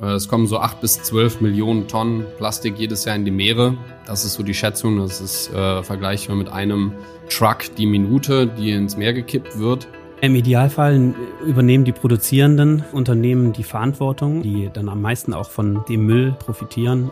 Äh, es kommen so acht bis zwölf Millionen Tonnen Plastik jedes Jahr in die Meere. Das ist so die Schätzung. Das ist äh, vergleichbar mit einem Truck die Minute, die ins Meer gekippt wird. Im Idealfall übernehmen die produzierenden Unternehmen die Verantwortung, die dann am meisten auch von dem Müll profitieren.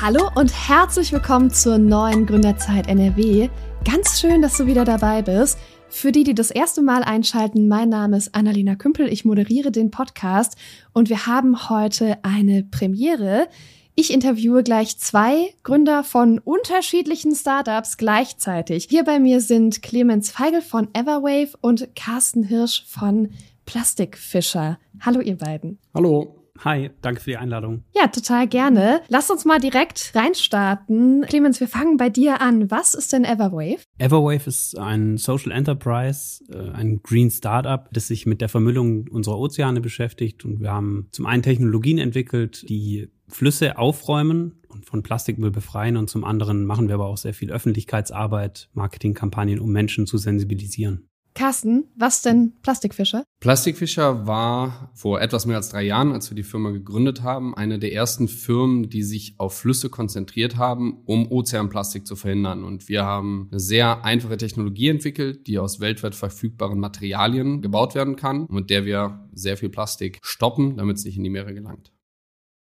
Hallo und herzlich willkommen zur neuen Gründerzeit NRW. Ganz schön, dass du wieder dabei bist. Für die, die das erste Mal einschalten, mein Name ist Annalena Kümpel, ich moderiere den Podcast und wir haben heute eine Premiere. Ich interviewe gleich zwei Gründer von unterschiedlichen Startups gleichzeitig. Hier bei mir sind Clemens Feigl von Everwave und Carsten Hirsch von Plastikfischer. Hallo ihr beiden. Hallo. Hi, danke für die Einladung. Ja, total gerne. Lass uns mal direkt reinstarten. Clemens, wir fangen bei dir an. Was ist denn Everwave? Everwave ist ein Social Enterprise, äh, ein Green Startup, das sich mit der Vermüllung unserer Ozeane beschäftigt. Und wir haben zum einen Technologien entwickelt, die Flüsse aufräumen und von Plastikmüll befreien. Und zum anderen machen wir aber auch sehr viel Öffentlichkeitsarbeit, Marketingkampagnen, um Menschen zu sensibilisieren. Carsten, was denn Plastikfischer? Plastikfischer war vor etwas mehr als drei Jahren, als wir die Firma gegründet haben, eine der ersten Firmen, die sich auf Flüsse konzentriert haben, um Ozeanplastik zu verhindern. Und wir haben eine sehr einfache Technologie entwickelt, die aus weltweit verfügbaren Materialien gebaut werden kann, mit der wir sehr viel Plastik stoppen, damit es nicht in die Meere gelangt.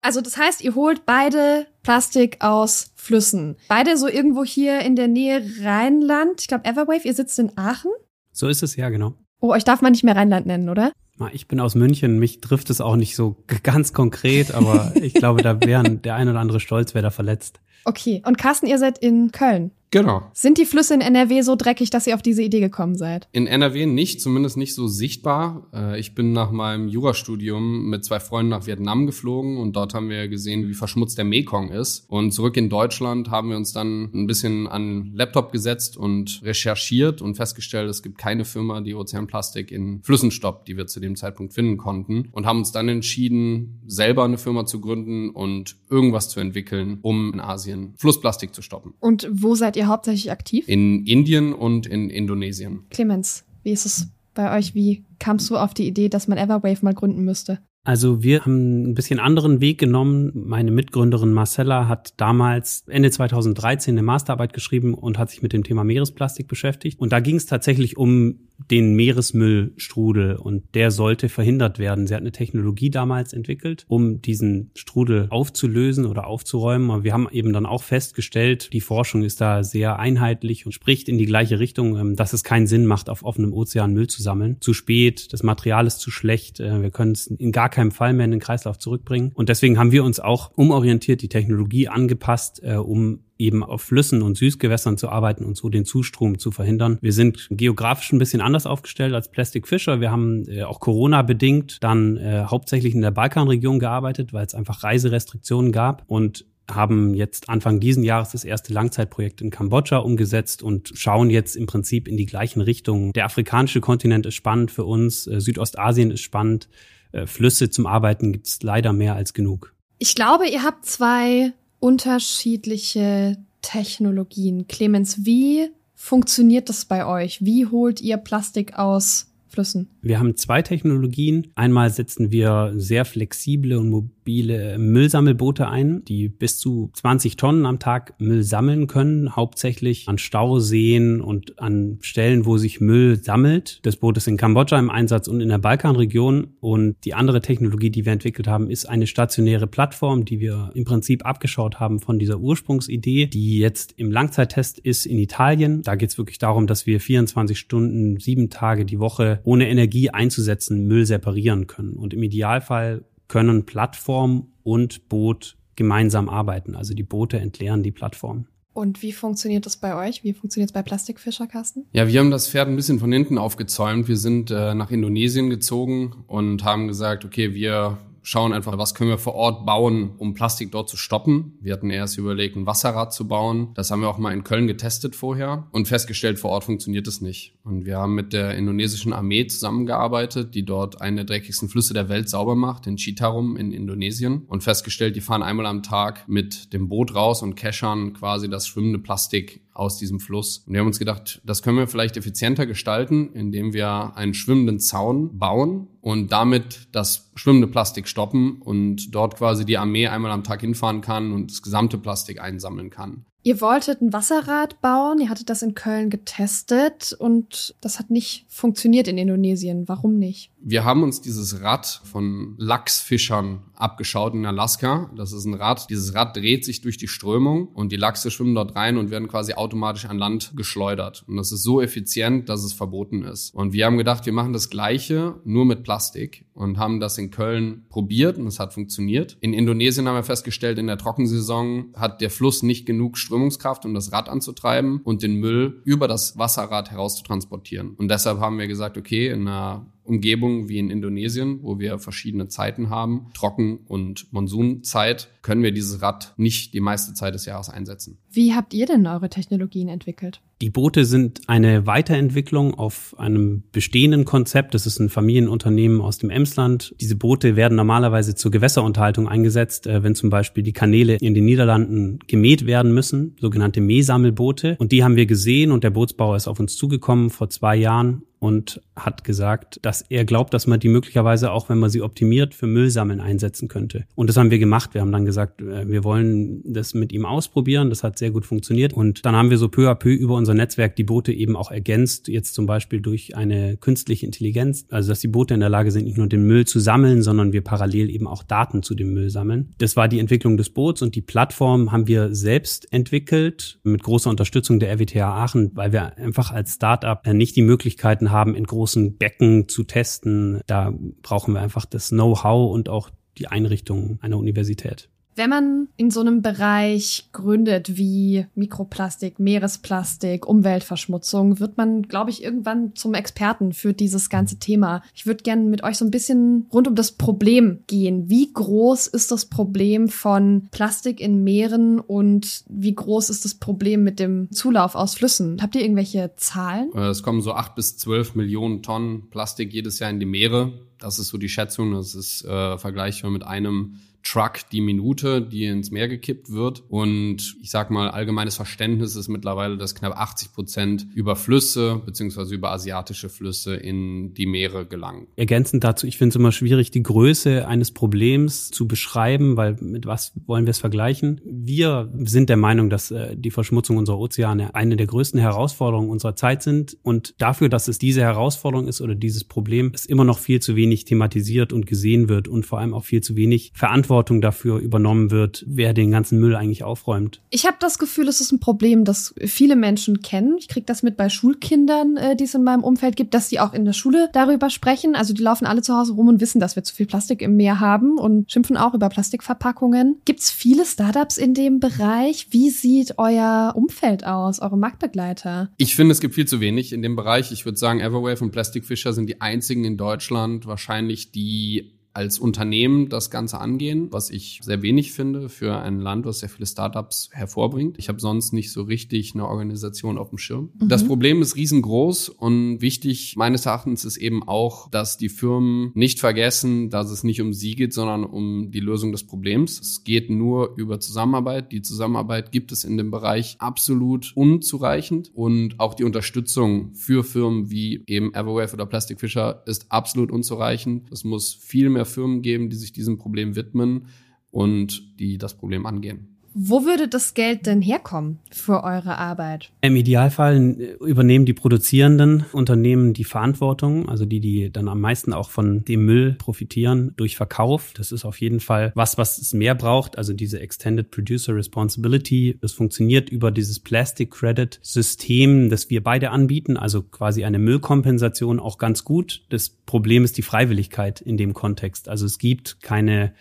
Also das heißt, ihr holt beide Plastik aus Flüssen. Beide so irgendwo hier in der Nähe Rheinland. Ich glaube Everwave, ihr sitzt in Aachen. So ist es ja, genau. Oh, euch darf man nicht mehr Rheinland nennen, oder? Ich bin aus München, mich trifft es auch nicht so ganz konkret, aber ich glaube, da wären der ein oder andere Stolz wäre da verletzt. Okay. Und Carsten, ihr seid in Köln. Genau. Sind die Flüsse in NRW so dreckig, dass ihr auf diese Idee gekommen seid? In NRW nicht, zumindest nicht so sichtbar. Äh, ich bin nach meinem Jurastudium mit zwei Freunden nach Vietnam geflogen und dort haben wir gesehen, wie verschmutzt der Mekong ist. Und zurück in Deutschland haben wir uns dann ein bisschen an Laptop gesetzt und recherchiert und festgestellt, es gibt keine Firma, die Ozeanplastik in Flüssen stoppt, die wir zu dem Zeitpunkt finden konnten. Und haben uns dann entschieden, selber eine Firma zu gründen und irgendwas zu entwickeln, um in Asien Flussplastik zu stoppen. Und wo seid ihr ihr hauptsächlich aktiv? In Indien und in Indonesien. Clemens, wie ist es bei euch? Wie kamst du auf die Idee, dass man Everwave mal gründen müsste? Also wir haben ein bisschen anderen Weg genommen. Meine Mitgründerin Marcella hat damals Ende 2013 eine Masterarbeit geschrieben und hat sich mit dem Thema Meeresplastik beschäftigt. Und da ging es tatsächlich um den Meeresmüllstrudel und der sollte verhindert werden. Sie hat eine Technologie damals entwickelt, um diesen Strudel aufzulösen oder aufzuräumen. Aber wir haben eben dann auch festgestellt, die Forschung ist da sehr einheitlich und spricht in die gleiche Richtung, ähm, dass es keinen Sinn macht, auf offenem Ozean Müll zu sammeln. Zu spät, das Material ist zu schlecht, äh, wir können es in gar keinem Fall mehr in den Kreislauf zurückbringen. Und deswegen haben wir uns auch umorientiert, die Technologie angepasst, äh, um eben auf Flüssen und Süßgewässern zu arbeiten und so den Zustrom zu verhindern. Wir sind geografisch ein bisschen anders aufgestellt als Plastic Fisher. Wir haben äh, auch Corona-bedingt dann äh, hauptsächlich in der Balkanregion gearbeitet, weil es einfach Reiserestriktionen gab und haben jetzt Anfang diesen Jahres das erste Langzeitprojekt in Kambodscha umgesetzt und schauen jetzt im Prinzip in die gleichen Richtungen. Der afrikanische Kontinent ist spannend für uns, äh, Südostasien ist spannend, äh, Flüsse zum Arbeiten gibt es leider mehr als genug. Ich glaube, ihr habt zwei unterschiedliche Technologien. Clemens, wie funktioniert das bei euch? Wie holt ihr Plastik aus Flüssen? Wir haben zwei Technologien. Einmal setzen wir sehr flexible und Müllsammelboote ein, die bis zu 20 Tonnen am Tag Müll sammeln können, hauptsächlich an Stauseen und an Stellen, wo sich Müll sammelt. Das Boot ist in Kambodscha im Einsatz und in der Balkanregion. Und die andere Technologie, die wir entwickelt haben, ist eine stationäre Plattform, die wir im Prinzip abgeschaut haben von dieser Ursprungsidee, die jetzt im Langzeittest ist in Italien. Da geht es wirklich darum, dass wir 24 Stunden, sieben Tage die Woche ohne Energie einzusetzen Müll separieren können. Und im Idealfall können Plattform und Boot gemeinsam arbeiten. Also die Boote entleeren die Plattform. Und wie funktioniert das bei euch? Wie funktioniert es bei Plastikfischerkasten? Ja, wir haben das Pferd ein bisschen von hinten aufgezäumt. Wir sind äh, nach Indonesien gezogen und haben gesagt, okay, wir schauen einfach, was können wir vor Ort bauen, um Plastik dort zu stoppen. Wir hatten erst überlegt, ein Wasserrad zu bauen. Das haben wir auch mal in Köln getestet vorher und festgestellt, vor Ort funktioniert es nicht. Und wir haben mit der indonesischen Armee zusammengearbeitet, die dort einen der dreckigsten Flüsse der Welt sauber macht, in Citarum in Indonesien und festgestellt, die fahren einmal am Tag mit dem Boot raus und keschern quasi das schwimmende Plastik aus diesem Fluss. Und wir haben uns gedacht, das können wir vielleicht effizienter gestalten, indem wir einen schwimmenden Zaun bauen und damit das schwimmende Plastik stoppen und dort quasi die Armee einmal am Tag hinfahren kann und das gesamte Plastik einsammeln kann. Ihr wolltet ein Wasserrad bauen, ihr hattet das in Köln getestet und das hat nicht funktioniert in Indonesien. Warum nicht? Wir haben uns dieses Rad von Lachsfischern abgeschaut in Alaska. Das ist ein Rad. Dieses Rad dreht sich durch die Strömung und die Lachse schwimmen dort rein und werden quasi automatisch an Land geschleudert. Und das ist so effizient, dass es verboten ist. Und wir haben gedacht, wir machen das Gleiche, nur mit Plastik und haben das in Köln probiert und es hat funktioniert. In Indonesien haben wir festgestellt, in der Trockensaison hat der Fluss nicht genug Strömungskraft, um das Rad anzutreiben und den Müll über das Wasserrad herauszutransportieren. Und deshalb haben wir gesagt, okay, in einer Umgebung wie in Indonesien, wo wir verschiedene Zeiten haben, Trocken- und Monsunzeit, können wir dieses Rad nicht die meiste Zeit des Jahres einsetzen. Wie habt ihr denn eure Technologien entwickelt? Die Boote sind eine Weiterentwicklung auf einem bestehenden Konzept. Das ist ein Familienunternehmen aus dem Emsland. Diese Boote werden normalerweise zur Gewässerunterhaltung eingesetzt, äh, wenn zum Beispiel die Kanäle in den Niederlanden gemäht werden müssen, sogenannte Mähsammelboote. Und die haben wir gesehen und der Bootsbauer ist auf uns zugekommen vor zwei Jahren und hat gesagt, dass er glaubt, dass man die möglicherweise auch, wenn man sie optimiert, für Müllsammeln einsetzen könnte. Und das haben wir gemacht. Wir haben dann gesagt, äh, wir wollen das mit ihm ausprobieren. Das hat sehr gut funktioniert. Und dann haben wir so peu à peu über unser Netzwerk die Boote eben auch ergänzt, jetzt zum Beispiel durch eine künstliche Intelligenz, also dass die Boote in der Lage sind, nicht nur den Müll zu sammeln, sondern wir parallel eben auch Daten zu dem Müll sammeln. Das war die Entwicklung des Boots und die Plattform haben wir selbst entwickelt mit großer Unterstützung der RWTH Aachen, weil wir einfach als Startup nicht die Möglichkeiten haben, in großen Becken zu testen. Da brauchen wir einfach das Know-how und auch die Einrichtung einer Universität. Wenn man in so einem Bereich gründet wie Mikroplastik, Meeresplastik, Umweltverschmutzung, wird man, glaube ich, irgendwann zum Experten für dieses ganze Thema. Ich würde gerne mit euch so ein bisschen rund um das Problem gehen. Wie groß ist das Problem von Plastik in Meeren und wie groß ist das Problem mit dem Zulauf aus Flüssen? Habt ihr irgendwelche Zahlen? Äh, es kommen so acht bis zwölf Millionen Tonnen Plastik jedes Jahr in die Meere. Das ist so die Schätzung. Das ist äh, vergleichbar mit einem Truck die Minute, die ins Meer gekippt wird. Und ich sag mal, allgemeines Verständnis ist mittlerweile, dass knapp 80 Prozent über Flüsse beziehungsweise über asiatische Flüsse in die Meere gelangen. Ergänzend dazu, ich finde es immer schwierig, die Größe eines Problems zu beschreiben, weil mit was wollen wir es vergleichen? Wir sind der Meinung, dass äh, die Verschmutzung unserer Ozeane eine der größten Herausforderungen unserer Zeit sind. Und dafür, dass es diese Herausforderung ist oder dieses Problem, ist immer noch viel zu wenig thematisiert und gesehen wird und vor allem auch viel zu wenig verantwortlich Verantwortung dafür übernommen wird, wer den ganzen Müll eigentlich aufräumt. Ich habe das Gefühl, es ist ein Problem, das viele Menschen kennen. Ich kriege das mit bei Schulkindern, äh, die es in meinem Umfeld gibt, dass die auch in der Schule darüber sprechen. Also die laufen alle zu Hause rum und wissen, dass wir zu viel Plastik im Meer haben und schimpfen auch über Plastikverpackungen. Gibt es viele Startups in dem Bereich? Wie sieht euer Umfeld aus, eure Marktbegleiter? Ich finde, es gibt viel zu wenig in dem Bereich. Ich würde sagen, Everwave und Plastic Fisher sind die einzigen in Deutschland, wahrscheinlich die als Unternehmen das Ganze angehen, was ich sehr wenig finde für ein Land, was sehr viele Startups hervorbringt. Ich habe sonst nicht so richtig eine Organisation auf dem Schirm. Mhm. Das Problem ist riesengroß und wichtig meines Erachtens ist eben auch, dass die Firmen nicht vergessen, dass es nicht um sie geht, sondern um die Lösung des Problems. Es geht nur über Zusammenarbeit. Die Zusammenarbeit gibt es in dem Bereich absolut unzureichend und auch die Unterstützung für Firmen wie eben Everwave oder Plastic Fisher ist absolut unzureichend. Es muss viel mehr mehr Firmen geben, die sich diesem Problem widmen und die das Problem angehen. Wo würde das Geld denn herkommen für eure Arbeit? Im Idealfall übernehmen die produzierenden Unternehmen die Verantwortung, also die, die dann am meisten auch von dem Müll profitieren durch Verkauf. Das ist auf jeden Fall was, was es mehr braucht, also diese Extended Producer Responsibility. Das funktioniert über dieses Plastic Credit System, das wir beide anbieten, also quasi eine Müllkompensation auch ganz gut. Das Problem ist die Freiwilligkeit in dem Kontext. Also es gibt keine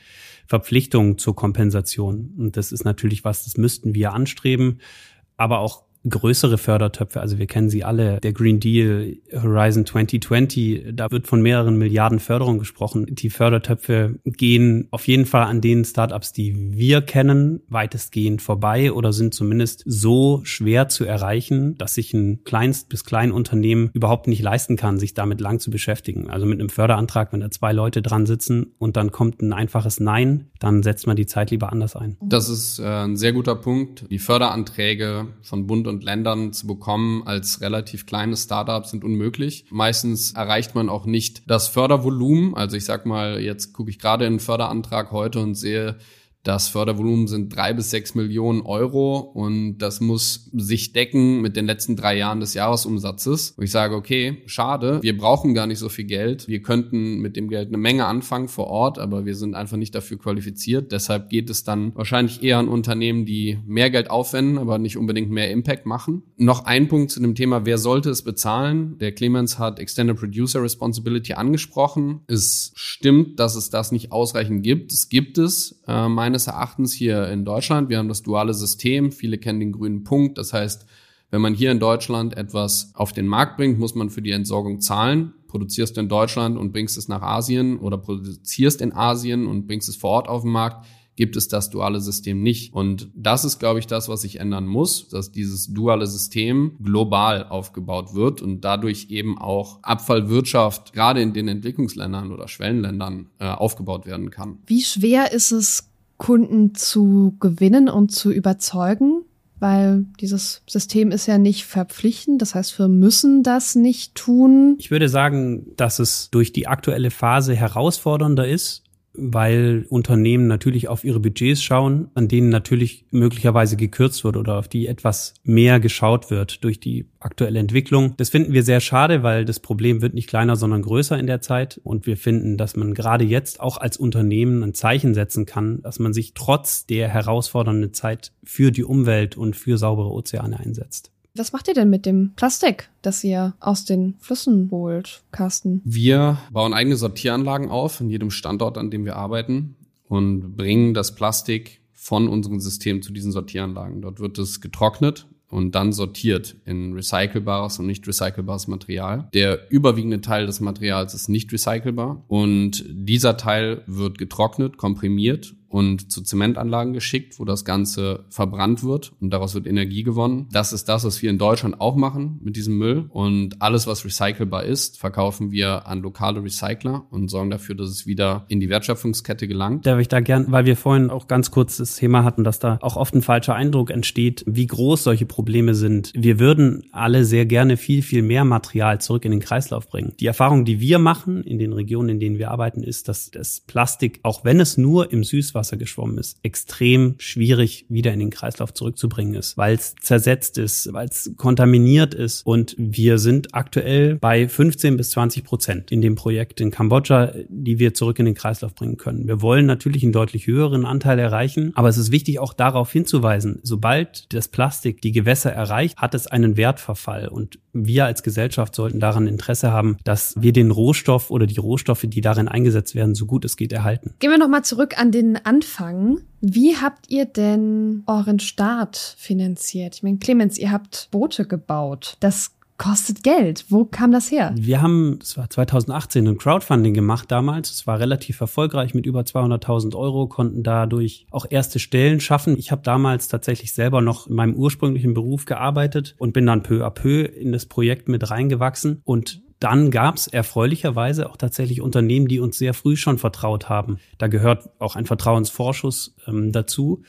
Verpflichtung zur Kompensation. Und das ist natürlich was, das müssten wir anstreben. Aber auch größere Fördertöpfe, also wir kennen sie alle, der Green Deal, Horizon 2020, da wird von mehreren Milliarden Förderung gesprochen. Die Fördertöpfe gehen auf jeden Fall an den Startups, die wir kennen, weitestgehend vorbei oder sind zumindest so schwer zu erreichen, dass sich ein Kleinst- bis Kleinunternehmen überhaupt nicht leisten kann, sich damit lang zu beschäftigen. Also mit einem Förderantrag, wenn da zwei Leute dran sitzen und dann kommt ein einfaches Nein, dann setzt man die Zeit lieber anders ein. Das ist äh, ein sehr guter Punkt. Die Förderanträge von Bund und Ländern zu bekommen als relativ kleines Startup sind unmöglich. Meistens erreicht man auch nicht das Fördervolumen. Also ich sag mal, jetzt gucke ich gerade in einen Förderantrag heute und sehe, das Fördervolumen sind drei bis sechs Millionen Euro und das muss sich decken mit den letzten drei Jahren des Jahresumsatzes. Und ich sage, okay, schade, wir brauchen gar nicht so viel Geld. Wir könnten mit dem Geld eine Menge anfangen vor Ort, aber wir sind einfach nicht dafür qualifiziert. Deshalb geht es dann wahrscheinlich eher an Unternehmen, die mehr Geld aufwenden, aber nicht unbedingt mehr Impact machen. Noch ein Punkt zu dem Thema, wer sollte es bezahlen? Der Clemens hat Extended Producer Responsibility angesprochen. Es stimmt, dass es das nicht ausreichend gibt. Es gibt es. Äh, meines Erachtens hier in Deutschland. Wir haben das duale System. Viele kennen den grünen Punkt. Das heißt, wenn man hier in Deutschland etwas auf den Markt bringt, muss man für die Entsorgung zahlen. Produzierst du in Deutschland und bringst es nach Asien oder produzierst in Asien und bringst es vor Ort auf den Markt, gibt es das duale System nicht. Und das ist, glaube ich, das, was sich ändern muss, dass dieses duale System global aufgebaut wird und dadurch eben auch Abfallwirtschaft gerade in den Entwicklungsländern oder Schwellenländern äh, aufgebaut werden kann. Wie schwer ist es Kunden zu gewinnen und zu überzeugen, weil dieses System ist ja nicht verpflichtend. Das heißt, wir müssen das nicht tun. Ich würde sagen, dass es durch die aktuelle Phase herausfordernder ist, weil Unternehmen natürlich auf ihre Budgets schauen, an denen natürlich möglicherweise gekürzt wird oder auf die etwas mehr geschaut wird durch die aktuelle Entwicklung. Das finden wir sehr schade, weil das Problem wird nicht kleiner, sondern größer in der Zeit. Und wir finden, dass man gerade jetzt auch als Unternehmen ein Zeichen setzen kann, dass man sich trotz der herausfordernden Zeit für die Umwelt und für saubere Ozeane einsetzt. Was macht ihr denn mit dem Plastik, das ihr aus den Flüssen holt, Carsten? Wir bauen eigene Sortieranlagen auf in jedem Standort, an dem wir arbeiten und bringen das Plastik von unserem System zu diesen Sortieranlagen. Dort wird es getrocknet und dann sortiert in recycelbares und nicht recycelbares Material. Der überwiegende Teil des Materials ist nicht recycelbar und dieser Teil wird getrocknet, komprimiert und zu Zementanlagen geschickt, wo das Ganze verbrannt wird und daraus wird Energie gewonnen. Das ist das, was wir in Deutschland auch machen mit diesem Müll. Und alles, was recycelbar ist, verkaufen wir an lokale Recycler und sorgen dafür, dass es wieder in die Wertschöpfungskette gelangt. Darf ich da gern, weil wir vorhin auch ganz kurz das Thema hatten, dass da auch oft ein falscher Eindruck entsteht, wie groß solche Probleme sind. Wir würden alle sehr gerne viel, viel mehr Material zurück in den Kreislauf bringen. Die Erfahrung, die wir machen in den Regionen, in denen wir arbeiten, ist, dass das Plastik, auch wenn es nur im Süßwasser Süßwasser geschwommen ist, extrem schwierig wieder in den Kreislauf zurückzubringen ist, weil es zersetzt ist, weil es kontaminiert ist. Und wir sind aktuell bei 15 bis 20 Prozent in dem Projekt in Kambodscha, die wir zurück in den Kreislauf bringen können. Wir wollen natürlich einen deutlich höheren Anteil erreichen, aber es ist wichtig auch darauf hinzuweisen, sobald das Plastik die Gewässer erreicht, hat es einen Wertverfall und wir als Gesellschaft sollten daran Interesse haben, dass wir den Rohstoff oder die Rohstoffe, die darin eingesetzt werden, so gut es geht erhalten. Gehen wir nochmal zurück an den Anfang. Wie habt ihr denn euren Start finanziert? Ich meine, Clemens, ihr habt Boote gebaut. Das kostet Geld. Wo kam das her? Wir haben, es war 2018, ein Crowdfunding gemacht damals. Es war relativ erfolgreich mit über 200.000 Euro, konnten dadurch auch erste Stellen schaffen. Ich habe damals tatsächlich selber noch in meinem ursprünglichen Beruf gearbeitet und bin dann peu à peu in das Projekt mit reingewachsen und dann gab es erfreulicherweise auch tatsächlich Unternehmen, die uns sehr früh schon vertraut haben. Da gehört auch ein Vertrauensvorschuss ähm, dazu,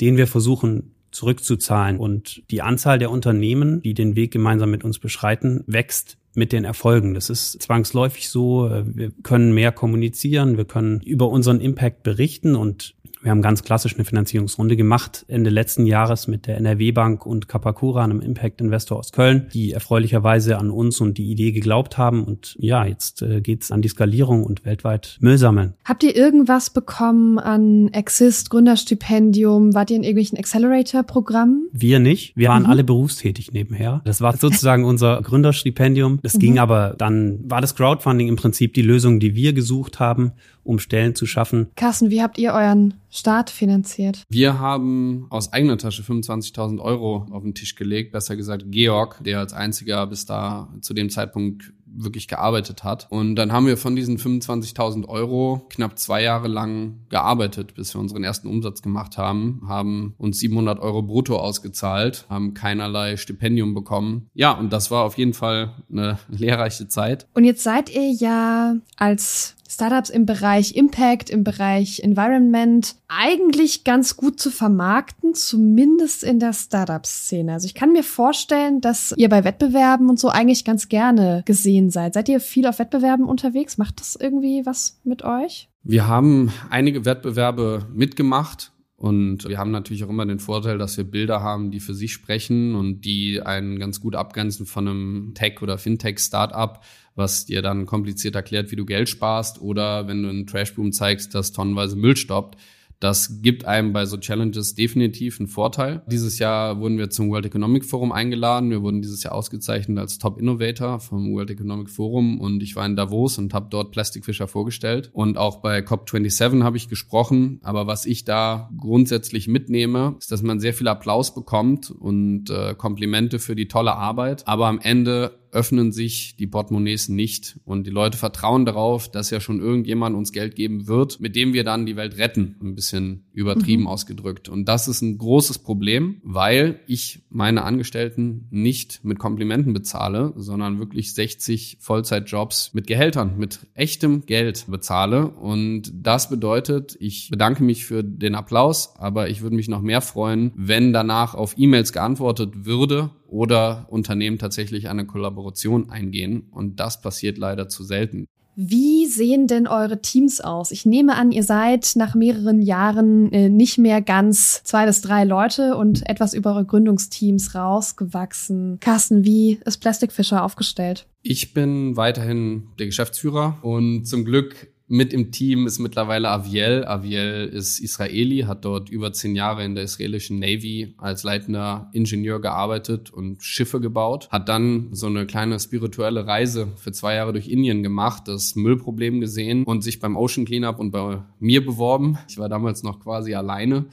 den wir versuchen zurückzuzahlen. Und die Anzahl der Unternehmen, die den Weg gemeinsam mit uns beschreiten, wächst mit den Erfolgen. Das ist zwangsläufig so. Wir können mehr kommunizieren, wir können über unseren Impact berichten und wir haben ganz klassisch eine Finanzierungsrunde gemacht Ende letzten Jahres mit der NRW Bank und Kapakura, einem Impact Investor aus Köln, die erfreulicherweise an uns und die Idee geglaubt haben. Und ja, jetzt äh, geht's an die Skalierung und weltweit Müll sammeln. Habt ihr irgendwas bekommen an Exist, Gründerstipendium? Wart ihr in irgendwelchen Accelerator-Programmen? Wir nicht. Wir waren mhm. alle berufstätig nebenher. Das war sozusagen unser Gründerstipendium. Das mhm. ging aber dann, war das Crowdfunding im Prinzip die Lösung, die wir gesucht haben um Stellen zu schaffen. Carsten, wie habt ihr euren Start finanziert? Wir haben aus eigener Tasche 25.000 Euro auf den Tisch gelegt, besser gesagt Georg, der als einziger bis da zu dem Zeitpunkt wirklich gearbeitet hat. Und dann haben wir von diesen 25.000 Euro knapp zwei Jahre lang gearbeitet, bis wir unseren ersten Umsatz gemacht haben, haben uns 700 Euro brutto ausgezahlt, haben keinerlei Stipendium bekommen. Ja, und das war auf jeden Fall eine lehrreiche Zeit. Und jetzt seid ihr ja als Startups im Bereich Impact, im Bereich Environment eigentlich ganz gut zu vermarkten, zumindest in der Startup-Szene. Also ich kann mir vorstellen, dass ihr bei Wettbewerben und so eigentlich ganz gerne gesehen seid. Seid ihr viel auf Wettbewerben unterwegs? Macht das irgendwie was mit euch? Wir haben einige Wettbewerbe mitgemacht und wir haben natürlich auch immer den Vorteil, dass wir Bilder haben, die für sich sprechen und die einen ganz gut abgrenzen von einem Tech- oder Fintech-Startup, was dir dann kompliziert erklärt, wie du Geld sparst oder wenn du einen Trashboom zeigst, dass tonnenweise Müll stoppt. Das gibt einem bei so Challenges definitiv einen Vorteil. Dieses Jahr wurden wir zum World Economic Forum eingeladen. Wir wurden dieses Jahr ausgezeichnet als Top Innovator vom World Economic Forum und ich war in Davos und habe dort Plastikfischer vorgestellt. Und auch bei COP27 habe ich gesprochen. Aber was ich da grundsätzlich mitnehme, ist, dass man sehr viel Applaus bekommt und äh, Komplimente für die tolle Arbeit. Aber am Ende öffnen sich die Portemonnaies nicht und die Leute vertrauen darauf, dass ja schon irgendjemand uns Geld geben wird, mit dem wir dann die Welt retten. Ein bisschen übertrieben mhm. ausgedrückt. Und das ist ein großes Problem, weil ich meine Angestellten nicht mit Komplimenten bezahle, sondern wirklich 60 Vollzeitjobs mit Gehältern, mit echtem Geld bezahle. Und das bedeutet, ich bedanke mich für den Applaus, aber ich würde mich noch mehr freuen, wenn danach auf E-Mails geantwortet würde oder Unternehmen tatsächlich eine Kollaboration eingehen. Und das passiert leider zu selten. Wie sehen denn eure Teams aus? Ich nehme an, ihr seid nach mehreren Jahren äh, nicht mehr ganz zwei bis drei Leute und etwas über eure Gründungsteams rausgewachsen. Carsten, wie ist Plastic Fisher aufgestellt? Ich bin weiterhin der Geschäftsführer und zum Glück mit im Team ist mittlerweile Aviel. Aviel ist Israeli, hat dort über zehn Jahre in der israelischen Navy als leitender Ingenieur gearbeitet und Schiffe gebaut. Hat dann so eine kleine spirituelle Reise für zwei Jahre durch Indien gemacht, das Müllproblem gesehen und sich beim Ocean Cleanup und bei mir beworben. Ich war damals noch quasi alleine.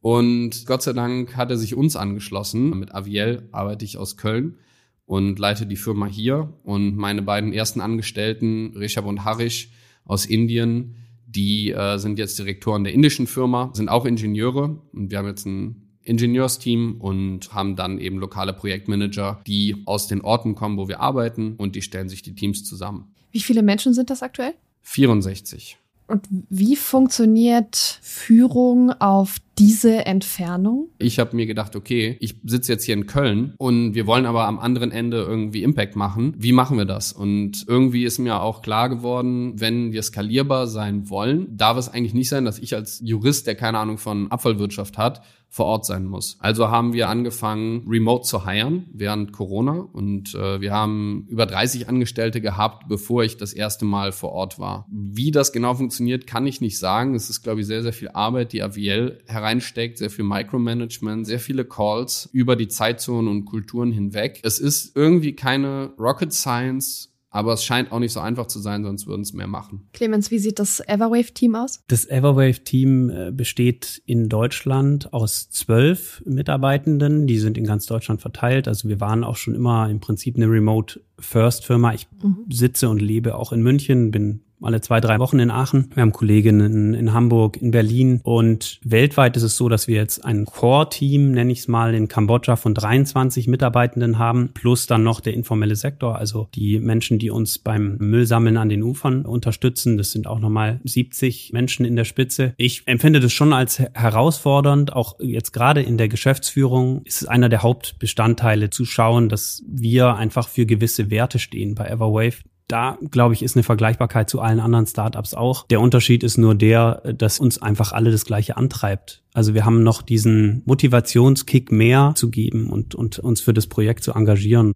Und Gott sei Dank hat er sich uns angeschlossen. Mit Aviel arbeite ich aus Köln und leite die Firma hier. Und meine beiden ersten Angestellten, Rishab und Harish, aus Indien, die äh, sind jetzt Direktoren der indischen Firma, sind auch Ingenieure und wir haben jetzt ein Ingenieursteam und haben dann eben lokale Projektmanager, die aus den Orten kommen, wo wir arbeiten und die stellen sich die Teams zusammen. Wie viele Menschen sind das aktuell? 64. Und wie funktioniert Führung auf diese Entfernung? Ich habe mir gedacht, okay, ich sitze jetzt hier in Köln und wir wollen aber am anderen Ende irgendwie Impact machen. Wie machen wir das? Und irgendwie ist mir auch klar geworden, wenn wir skalierbar sein wollen, darf es eigentlich nicht sein, dass ich als Jurist, der keine Ahnung von Abfallwirtschaft hat, vor Ort sein muss. Also haben wir angefangen, remote zu hiren während Corona und äh, wir haben über 30 Angestellte gehabt, bevor ich das erste Mal vor Ort war. Wie das genau funktioniert, kann ich nicht sagen. Es ist, glaube ich, sehr, sehr viel Arbeit, die AVL hereinsteckt, sehr viel Micromanagement, sehr viele Calls über die Zeitzonen und Kulturen hinweg. Es ist irgendwie keine Rocket Science aber es scheint auch nicht so einfach zu sein, sonst würden es mehr machen. Clemens, wie sieht das Everwave-Team aus? Das Everwave-Team äh, besteht in Deutschland aus zwölf Mitarbeitenden. Die sind in ganz Deutschland verteilt. Also wir waren auch schon immer im Prinzip eine Remote-First-Firma. Ich mhm. sitze und lebe auch in München, bin alle zwei, drei Wochen in Aachen. Wir haben Kolleginnen in Hamburg, in Berlin und weltweit ist es so, dass wir jetzt ein Core-Team, nenne ich es mal, in Kambodscha von 23 Mitarbeitenden haben, plus dann noch der informelle Sektor, also die Menschen, die uns beim Müllsammeln an den Ufern unterstützen. Das sind auch nochmal 70 Menschen in der Spitze. Ich empfinde das schon als herausfordernd, auch jetzt gerade in der Geschäftsführung ist es einer der Hauptbestandteile zu schauen, dass wir einfach für gewisse Werte stehen bei Everwave da, glaube ich, ist eine Vergleichbarkeit zu allen anderen Startups auch. Der Unterschied ist nur der, dass uns einfach alle das Gleiche antreibt. Also wir haben noch diesen Motivationskick mehr zu geben und, und uns für das Projekt zu engagieren.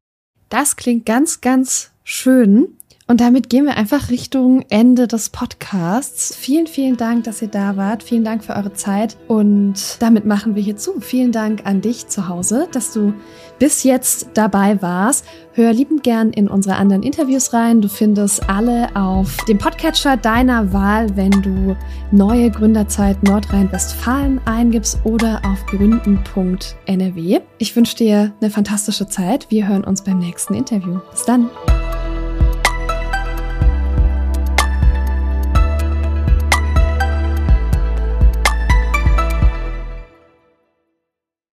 Das klingt ganz, ganz schön. Und damit gehen wir einfach Richtung Ende des Podcasts. Vielen, vielen Dank, dass ihr da wart. Vielen Dank für eure Zeit. Und damit machen wir hier zu. Vielen Dank an dich zu Hause, dass du bis jetzt dabei warst. Hör liebend gern in unsere anderen Interviews rein. Du findest alle auf dem Podcatcher deiner Wahl, wenn du neue Gründerzeit Nordrhein-Westfalen eingibst oder auf gründen.nrw. Ich wünsche dir eine fantastische Zeit. Wir hören uns beim nächsten Interview. Bis dann.